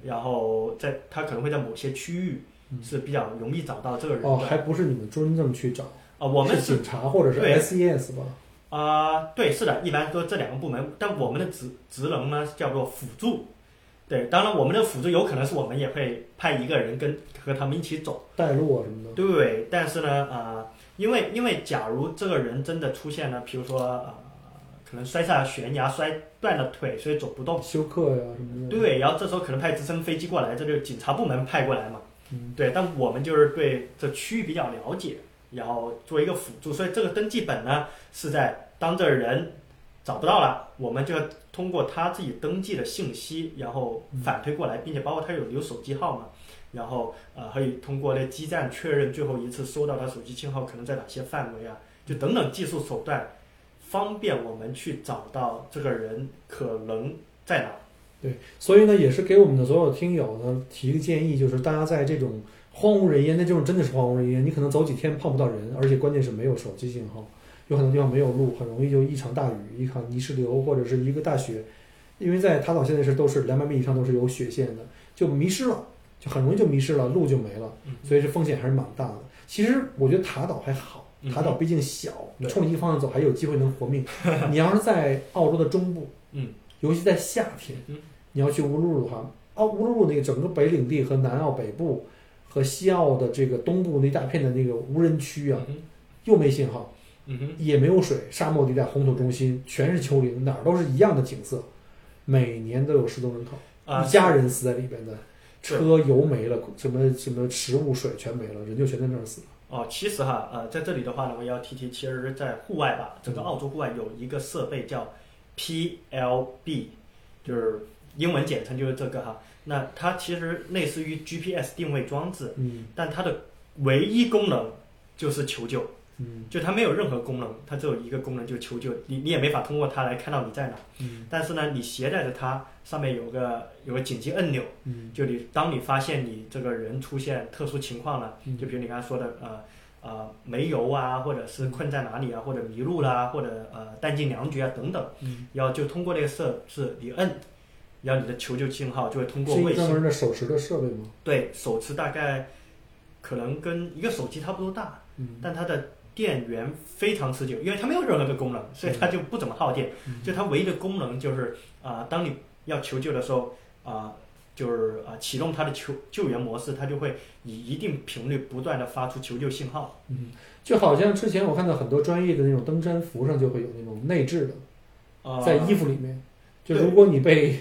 然后在他可能会在某些区域是比较容易找到这个人的。哦，啊、还不是你们真正去找啊，我们警察或者是对 SES 吧？啊、对，是的，一般都这两个部门，但我们的职职能呢叫做辅助。对，当然我们的辅助有可能是我们也会派一个人跟和他们一起走。带路啊什么的。对，但是呢，啊，因为因为假如这个人真的出现了，比如说呃，可能摔下悬崖摔断了腿，所以走不动。休克呀什么的。对，然后这时候可能派直升飞机过来，这就是警察部门派过来嘛。嗯对，但我们就是对这区域比较了解，然后做一个辅助，所以这个登记本呢是在当这人找不到了，我们就要通过他自己登记的信息，然后反推过来，并且包括他有留手机号码，然后呃可以通过那基站确认最后一次收到他手机信号可能在哪些范围啊，就等等技术手段，方便我们去找到这个人可能在哪。对所以呢，也是给我们的所有听友呢提一个建议，就是大家在这种荒无人烟，那这种真的是荒无人烟，你可能走几天碰不到人，而且关键是没有手机信号，有很多地方没有路，很容易就一场大雨、一场泥石流或者是一个大雪，因为在塔岛现在是都是两百米以上都是有雪线的，就迷失了，就很容易就迷失了，路就没了，所以这风险还是蛮大的。其实我觉得塔岛还好，嗯塔岛毕竟小，对。冲一个方向走还有机会能活命。你要是在澳洲的中部，嗯，尤其在夏天嗯，你要去乌鲁鲁的话，澳乌鲁鲁那个整个北领地和南澳北部和西澳的这个东部那一大片的那个无人区啊，嗯又没信号，嗯哼，也没有水，沙漠地带红土中心全是丘陵，哪儿都是一样的景色，每年都有失踪人口，啊，一家人死在里边的，是车油没了，什么什么食物水全没了，人就全在那儿死了。哦，其实哈，呃，在这里的话呢，我要提提，其实，在户外吧，整个澳洲户外有一个设备叫 PLB，就是英文简称就是这个哈。那它其实类似于 GPS 定位装置，嗯但它的唯一功能就是求救，嗯。就它没有任何功能，它只有一个功能，就是求救。你你也没法通过它来看到你在哪，嗯。但是呢，你携带着它，上面有个有个紧急按钮。嗯。就你当你发现你这个人出现特殊情况了，嗯。就比如你刚才说的呃呃没油啊，或者是困在哪里啊，或者迷路啦，或者呃弹尽粮绝啊等等，嗯，然后就通过这个设置你摁，然后你的求救信号就会通过卫星。的手持的设备吗？对手持大概可能跟一个手机差不多大，嗯。但它的电源非常持久，因为它没有任何的功能，所以它就不怎么耗电。嗯就它唯一的功能就是啊、当你要求救的时候啊、就是啊、启动它的求救援模式，它就会以一定频率不断的发出求救信号。嗯，就好像之前我看到很多专业的那种登山服上就会有那种内置的，呃、在衣服里面，就如果你被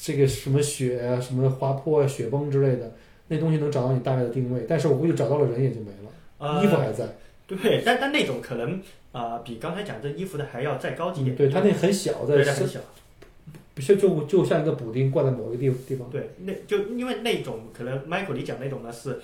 这个什么雪啊、什么滑坡啊、雪崩之类的，那东西能找到你大概的定位，但是我估计找到了人也就没了，呃衣服还在。对，但但那种可能啊、比刚才讲这衣服的还要再高级一点。嗯对，它那很小，在身对它很小。不就就就像一个补丁挂在某一个地地方。对，那就因为那种可能 Michael 你讲那种呢是啊、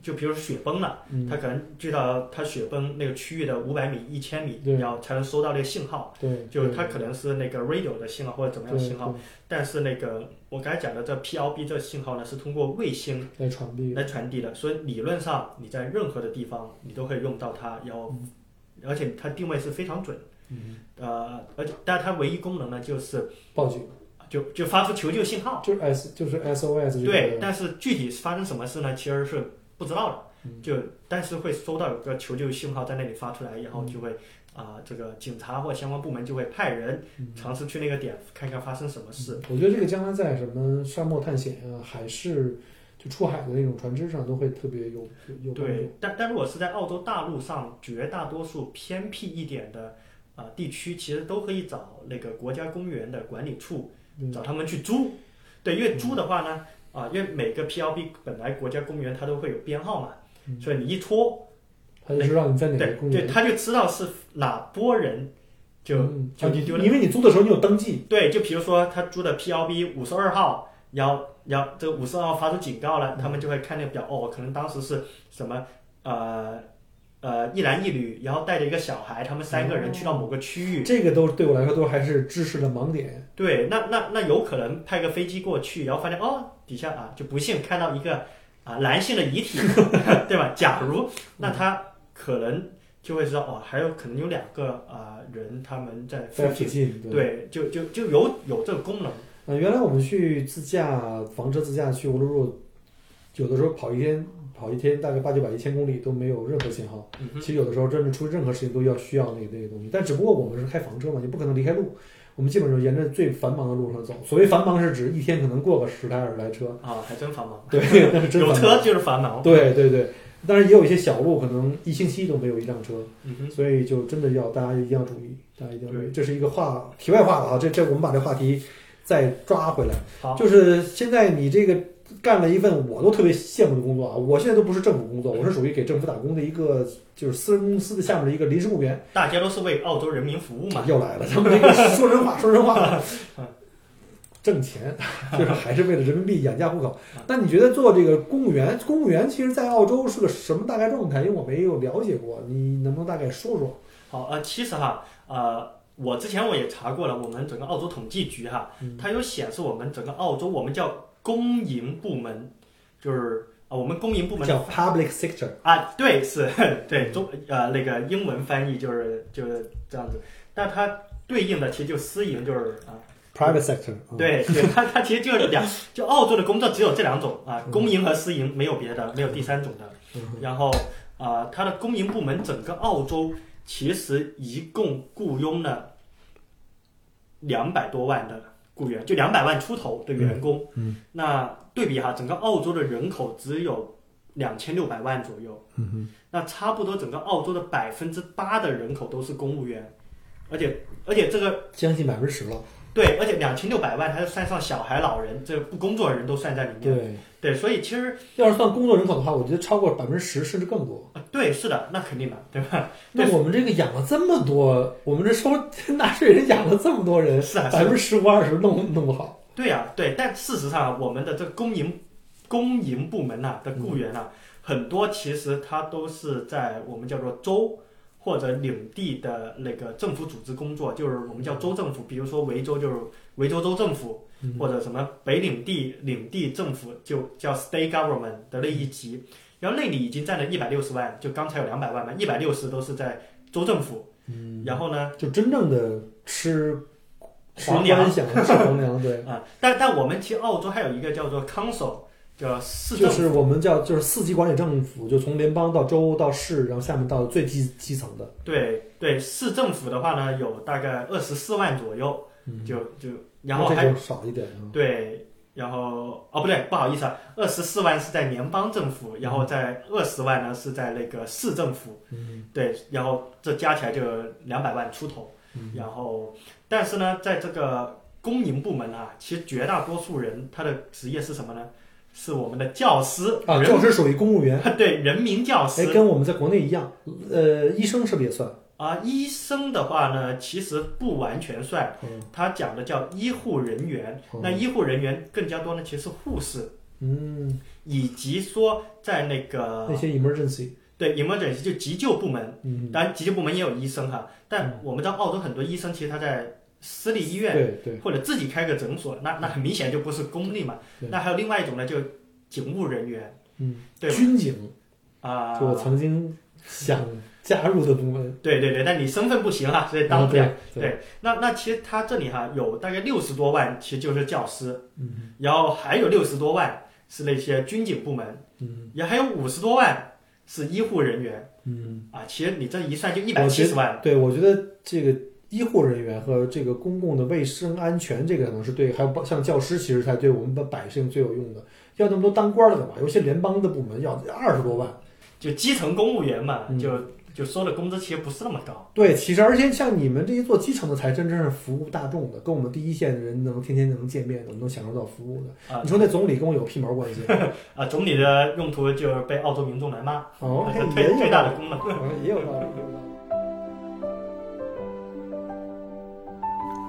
就比如说雪崩了，嗯，它可能去到它雪崩那个区域的五百米、一千米，对然后才能收到那个信号。对，就它可能是那个 radio 的信号或者怎么样的信号，但是那个我刚才讲的这 PLB 这个信号呢是通过卫星来传递。来传递的，所以理论上你在任何的地方你都可以用到它，然后而且它定位是非常准，嗯，呃，而且但它唯一功能呢就是报警就就发出求救信号，就是 S 就是 SOS 这个。对，但是具体发生什么事呢，其实是不知道的，嗯就但是会收到有个求救信号在那里发出来，然后就会啊、这个警察或相关部门就会派人嗯尝试去那个点看看发生什么事。我觉得这个将来在什么沙漠探险啊、还是就出海的那种船只上都会特别有有有。对，但但如果是在澳洲大陆上绝大多数偏僻一点的啊、地区，其实都可以找那个国家公园的管理处嗯找他们去租。对，因为租的话呢，啊、因为每个 PLB 本来国家公园它都会有编号嘛，嗯所以你一拖，他就知道你在哪个公园。对他就知道是哪拨人，就、嗯啊你就丢了。因为你租的时候你有登记，对，就比如说他租的 PLB 五十二号，然后然后这五十二号发出警告了，他们就会看那个表，哦，可能当时是什么呃呃一男一女，然后带着一个小孩，他们三个人去到某个区域，这个都对我来说都还是知识的盲点。对，那那那有可能派个飞机过去，然后发现哦底下啊就不幸看到一个啊男性的遗体，对吧？假如那他可能就会知道哦，还有可能有两个啊、人他们在附近，对。对，就就就有有这个功能。呃，原来我们去自驾房车自驾去乌鲁鲁，有的时候跑一天，跑一天大概八九百、一千公里都没有任何信号。嗯其实有的时候真的出任何事情都要需要那个那个东西，但只不过我们是开房车嘛，你不可能离开路，我们基本上沿着最繁忙的路上走。所谓繁忙是指一天可能过个十台二十台车，啊，还真繁忙。对，那是真有。车就是繁忙。对对对，当然也有一些小路，可能一星期都没有一辆车，嗯，所以就真的要大家一定要注意，大家一定要注意。这是一个话题外话了啊，这这我们把这话题再抓回来。好，就是现在你这个干了一份我都特别羡慕的工作啊！我现在都不是政府工作，我是属于给政府打工的一个，就是私人公司的下面的一个临时雇员。大家都是为澳洲人民服务嘛。又来了，咱们这个说人话，说人话，挣钱就是还是为了人民币养家糊口。那你觉得做这个公务员，公务员其实在澳洲是个什么大概状态？因为我没有了解过，你能不能大概说说？好，呃，其实哈，呃，我之前我也查过了，我们整个澳洲统计局哈，它有显示我们整个澳洲，我们叫。公营部门就是啊，我们公营部门叫 public sector 啊，对，是对中呃那个英文翻译就是就是这样子，但它对应的其实就私营就是啊 private sector，对对，它它其实就是两，就澳洲的工作只有这两种啊，公营和私营没有别的，没有第三种的。然后啊，它的公营部门整个澳洲其实一共雇佣了两百多万的。雇员就两百万出头的员工，嗯，那对比哈，整个澳洲的人口只有两千六百万左右，嗯哼，那差不多整个澳洲的百分之八的人口都是公务员，而且而且这个将近百分之十了，对，而且两千六百万还是算上小孩、老人，这不工作的人都算在里面，对。对，所以其实要是算工作人口的话，我觉得超过百分之十甚至更多。对，是的，那肯定的，对吧？那我们这个养了这么多，我们这收 纳税人养了这么多人，是啊，百分之十五二十弄弄不好。对呀，对，但事实上，我们的这公营公营部门呐的雇员呐，很多其实他都是在我们叫做州或者领地的那个政府组织工作，就是我们叫州政府，比如说维州就是维州州政府。或者什么北领地领地政府就叫 state government 的那一级，然后那里已经占了一百六十万，就刚才有两百万嘛，一百六十都是在州政府。嗯，然后呢，就真正的吃皇粮，吃皇粮，对 啊。但但我们其实澳洲还有一个叫做 council，叫市，就是我们叫就是四级管理政府，就从联邦到州到市，然后下面到最基基层的。对对，市政府的话呢，有大概二十四万左右，就就。然后还少一点，对，然后哦不对，不好意思啊，二十四万是在联邦政府，然后在二十万呢是在那个市政府，嗯，对，然后这加起来就两百万出头，然后但是呢，在这个公营部门啊，其实绝大多数人他的职业是什么呢？是我们的教师啊，教师属于公务员，对，人民教师，哎，跟我们在国内一样，呃，医生是不是也算？啊，医生的话呢，其实不完全算，他讲的叫医护人员。那医护人员更加多呢，其实是护士，嗯，以及说在那个那些 emergency，对 emergency 就急救部门，嗯，当然急救部门也有医生哈。但我们知道澳洲很多医生其实他在私立医院，对对，或者自己开个诊所，那那很明显就不是公立嘛。那还有另外一种呢，就警务人员，嗯，对，军警。啊，我曾经想。加入的部门，对对对，但你身份不行啊，所以当不了。对，那那其实他这里哈有大概六十多万，其实就是教师，嗯，然后还有六十多万是那些军警部门，嗯，也还有五十多万是医护人员，嗯，啊，其实你这一算就一百七十万。对，我觉得这个医护人员和这个公共的卫生安全，这个可能是对，还有像教师，其实才对我们的百姓最有用的。要那么多当官的干嘛？有些联邦的部门要二十多万，就基层公务员嘛，就。就收的工资其实不是那么高，对，其实而且像你们这些做基层的，才真正是服务大众的，跟我们第一线的人能天天能见面，我们能享受到服务的。啊，你说那总理跟我有屁毛关系？啊，总理的用途就是被澳洲民众来骂，哦，最最大的功能，也有道理。